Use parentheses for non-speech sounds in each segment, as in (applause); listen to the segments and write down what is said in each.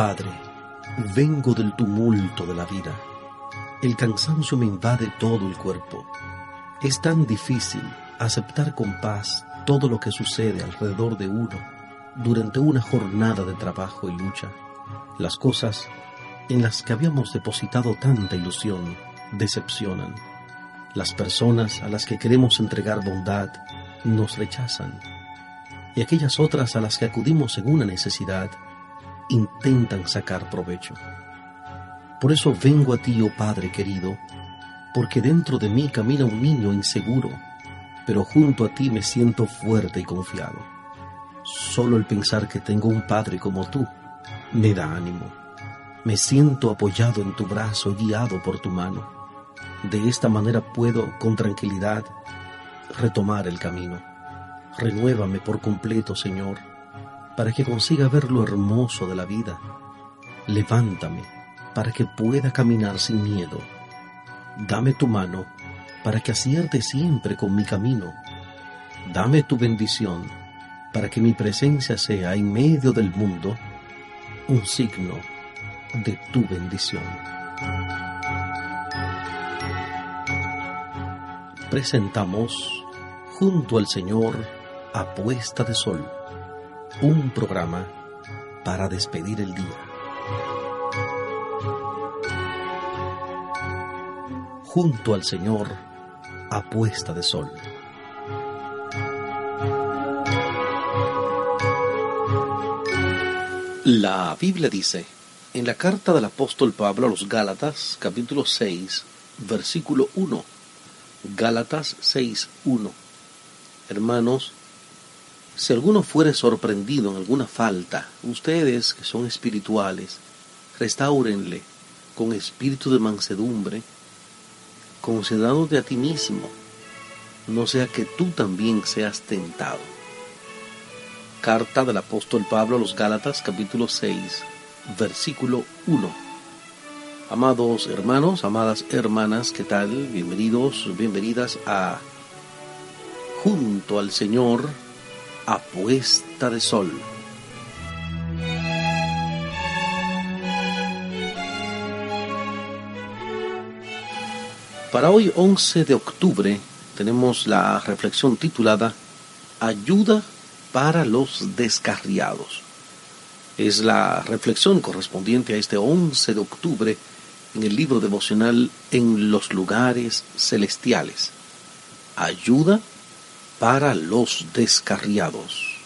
Padre, vengo del tumulto de la vida. El cansancio me invade todo el cuerpo. Es tan difícil aceptar con paz todo lo que sucede alrededor de uno durante una jornada de trabajo y lucha. Las cosas en las que habíamos depositado tanta ilusión decepcionan. Las personas a las que queremos entregar bondad nos rechazan. Y aquellas otras a las que acudimos en una necesidad intentan sacar provecho. Por eso vengo a ti, oh Padre querido, porque dentro de mí camina un niño inseguro, pero junto a ti me siento fuerte y confiado. Solo el pensar que tengo un Padre como tú me da ánimo. Me siento apoyado en tu brazo, guiado por tu mano. De esta manera puedo, con tranquilidad, retomar el camino. Renuévame por completo, Señor, para que consiga ver lo hermoso de la vida. Levántame para que pueda caminar sin miedo. Dame tu mano para que acierte siempre con mi camino. Dame tu bendición para que mi presencia sea en medio del mundo un signo de tu bendición. Presentamos junto al Señor a puesta de sol, un programa para despedir el día. Junto al Señor a puesta de sol. La Biblia dice, en la carta del apóstol Pablo a los Gálatas, capítulo 6, versículo 1, Gálatas 6, 1. Hermanos, si alguno fuere sorprendido en alguna falta, ustedes que son espirituales, restáurenle con espíritu de mansedumbre, considerándote a ti mismo, no sea que tú también seas tentado. Carta del apóstol Pablo a los Gálatas capítulo 6, versículo 1. Amados hermanos, amadas hermanas, ¿qué tal? Bienvenidos, bienvenidas a Junto al Señor a puesta de sol. Para hoy 11 de octubre tenemos la reflexión titulada Ayuda para los descarriados. Es la reflexión correspondiente a este 11 de octubre en el libro devocional En los lugares celestiales. Ayuda para los descarriados.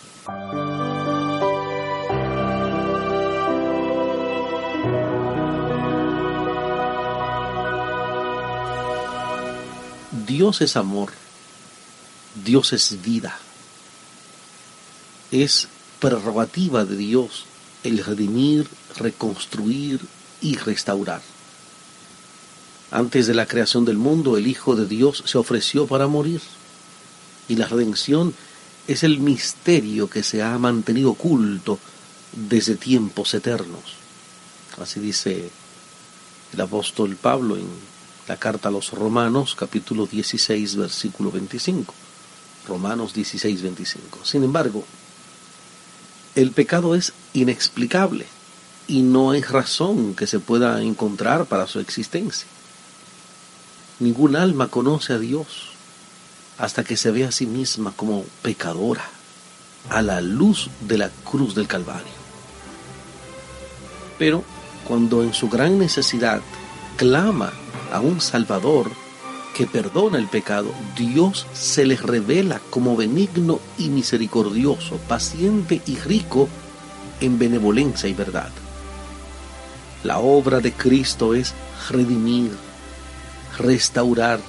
Dios es amor, Dios es vida es prerrogativa de Dios el redimir, reconstruir y restaurar. Antes de la creación del mundo, el Hijo de Dios se ofreció para morir. Y la redención es el misterio que se ha mantenido oculto desde tiempos eternos. Así dice el apóstol Pablo en la carta a los Romanos, capítulo 16, versículo 25. Romanos 16, 25. Sin embargo, el pecado es inexplicable y no hay razón que se pueda encontrar para su existencia. Ningún alma conoce a Dios hasta que se ve a sí misma como pecadora a la luz de la cruz del Calvario. Pero cuando en su gran necesidad clama a un Salvador, que perdona el pecado, Dios se les revela como benigno y misericordioso, paciente y rico en benevolencia y verdad. La obra de Cristo es redimir, restaurar,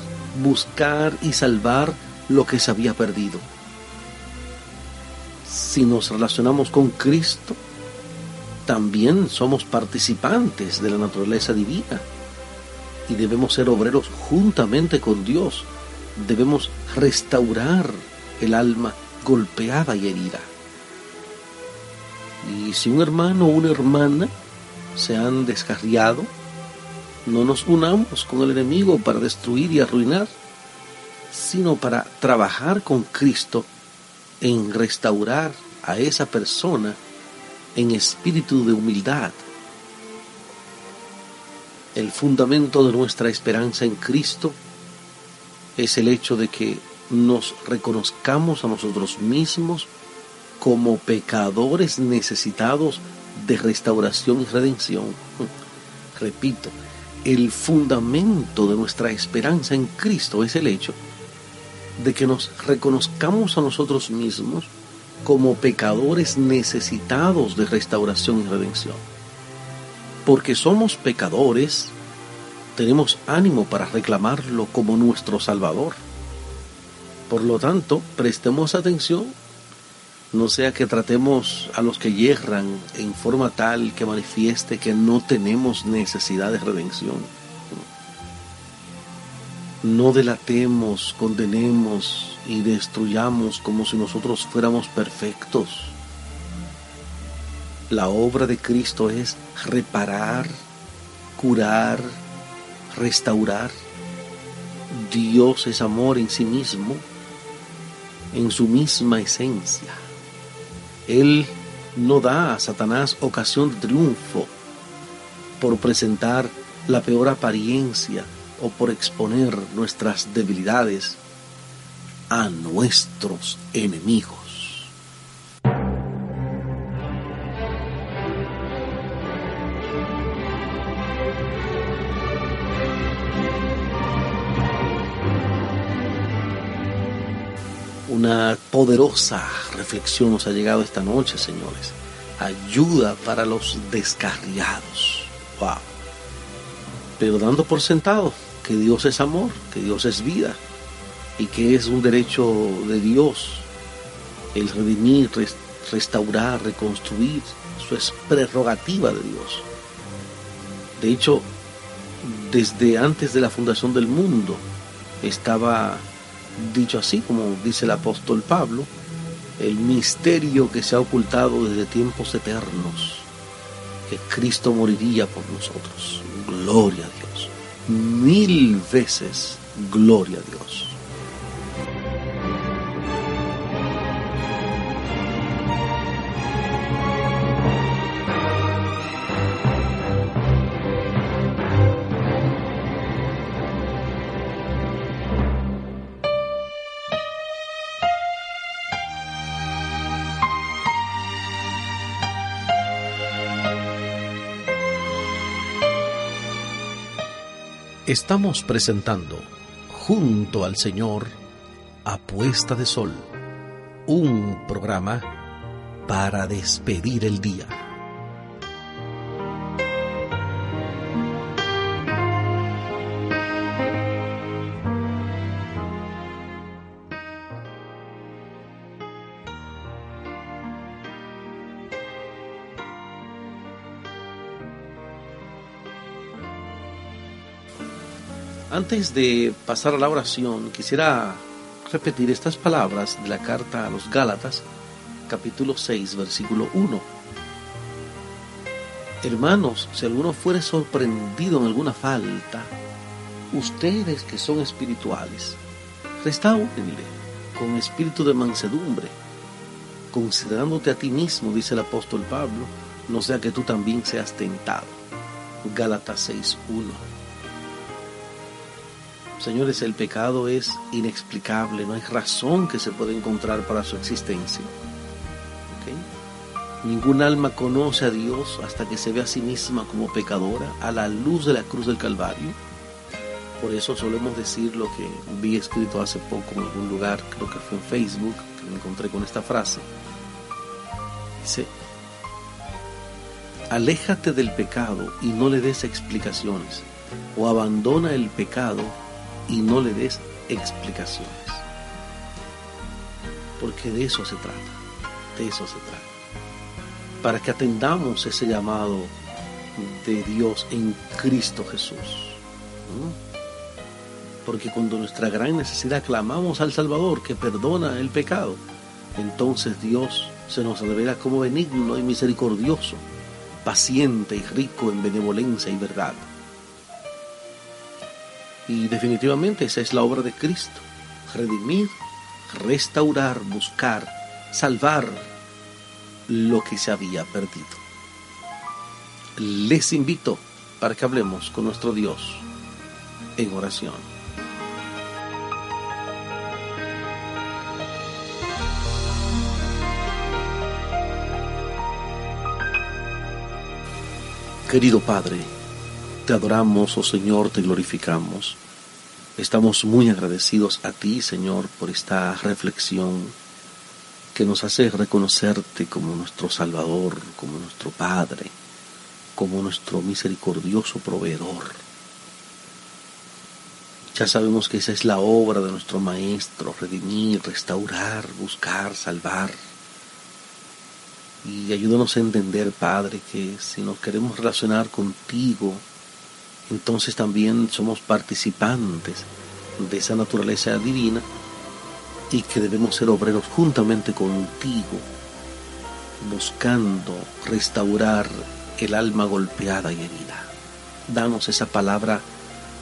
buscar y salvar lo que se había perdido. Si nos relacionamos con Cristo, también somos participantes de la naturaleza divina y debemos ser obreros juntamente con Dios. Debemos restaurar el alma golpeada y herida. Y si un hermano o una hermana se han descarriado, no nos unamos con el enemigo para destruir y arruinar, sino para trabajar con Cristo en restaurar a esa persona en espíritu de humildad, El fundamento de nuestra esperanza en Cristo es el hecho de que nos reconozcamos a nosotros mismos como pecadores necesitados de restauración y redención. (laughs) Repito, el fundamento de nuestra esperanza en Cristo es el hecho de que nos reconozcamos a nosotros mismos como pecadores necesitados de restauración y redención. Porque somos pecadores, tenemos ánimo para reclamarlo como nuestro Salvador. Por lo tanto, prestemos atención, no sea que tratemos a los que yerran en forma tal que manifieste que no tenemos necesidad de redención no delatemos, condenemos y destruyamos como si nosotros fuéramos perfectos. La obra de Cristo es reparar, curar, restaurar. Dios es amor en sí mismo, en su misma esencia. Él no da a Satanás ocasión de triunfo por presentar la peor apariencia o por exponer nuestras debilidades a nuestros enemigos. Una poderosa reflexión nos ha llegado esta noche, señores. Ayuda para los descarriados. Wow. Pero dando por sentado que Dios es amor, que Dios es vida y que es un derecho de Dios el redimir, restaurar, reconstruir. Eso es prerrogativa de Dios. De hecho, desde antes de la fundación del mundo estaba dicho así, como dice el apóstol Pablo, el misterio que se ha ocultado desde tiempos eternos, que Cristo moriría por nosotros. Gloria a Dios mil veces gloria a Dios. Estamos presentando junto al Señor Apuesta de Sol, un programa para despedir el día. Antes de pasar a la oración, quisiera repetir estas palabras de la carta a los Gálatas, capítulo 6, versículo 1. Hermanos, si alguno fuere sorprendido en alguna falta, ustedes que son espirituales, restáurenle con espíritu de mansedumbre, considerándote a ti mismo, dice el apóstol Pablo, no sea que tú también seas tentado. Gálatas 6, 1. Señores, el pecado es inexplicable, no hay razón que se pueda encontrar para su existencia. Ningún alma conoce a Dios hasta que se ve a sí misma como pecadora a la luz de la cruz del Calvario. Por eso solemos decir lo que vi escrito hace poco en algún lugar, creo que fue en Facebook, que me encontré con esta frase. Dice, aléjate del pecado y no le des explicaciones, o abandona el pecado y no le des explicaciones. Porque de eso se trata, de eso se trata. Para que atendamos ese llamado de Dios en Cristo Jesús. Porque cuando nuestra gran necesidad clamamos al Salvador que perdona el pecado, entonces Dios se nos revela como benigno y misericordioso, paciente y rico en benevolencia y verdad. Y definitivamente esa es la obra de Cristo. Redimir, restaurar, buscar, salvar lo que se había perdido. Les invito para que hablemos con nuestro Dios en oración. Querido Padre, te adoramos, oh Señor, te glorificamos. Estamos muy agradecidos a ti, Señor, por esta reflexión que nos hace reconocerte como nuestro Salvador, como nuestro Padre, como nuestro misericordioso proveedor. Ya sabemos que esa es la obra de nuestro Maestro, redimir, restaurar, buscar, salvar. Y ayúdanos a entender, Padre, que si nos queremos relacionar contigo, entonces también somos participantes de esa naturaleza divina y que debemos ser obreros juntamente contigo, buscando restaurar el alma golpeada y herida. Danos esa palabra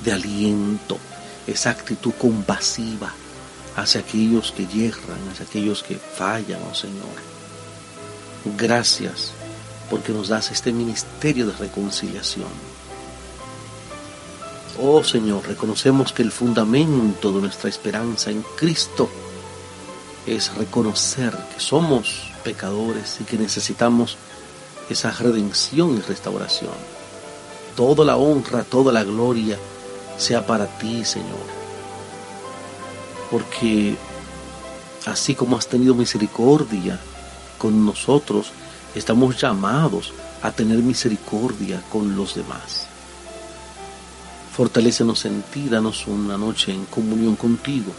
de aliento, esa actitud compasiva hacia aquellos que yerran, hacia aquellos que fallan, oh Señor. Gracias porque nos das este ministerio de reconciliación. Oh Señor, reconocemos que el fundamento de nuestra esperanza en Cristo es reconocer que somos pecadores y que necesitamos esa redención y restauración. Toda la honra, toda la gloria sea para ti, Señor. Porque así como has tenido misericordia con nosotros, estamos llamados a tener misericordia con los demás. Fortalécenos en ti, danos una noche en comunión contigo.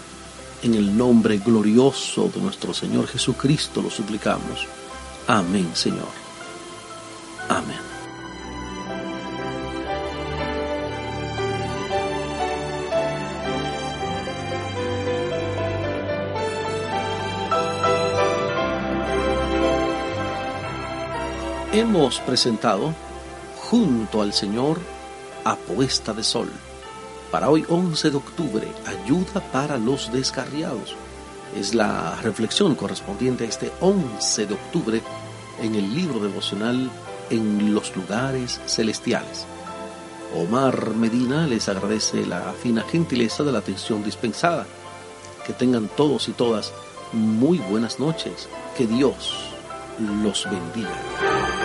En el nombre glorioso de nuestro Señor Jesucristo lo suplicamos. Amén, Señor. Amén. Hemos presentado junto al Señor a puesta de sol. Para hoy 11 de octubre, ayuda para los descarriados. Es la reflexión correspondiente a este 11 de octubre en el libro devocional en los lugares celestiales. Omar Medina les agradece la fina gentileza de la atención dispensada. Que tengan todos y todas muy buenas noches. Que Dios los bendiga.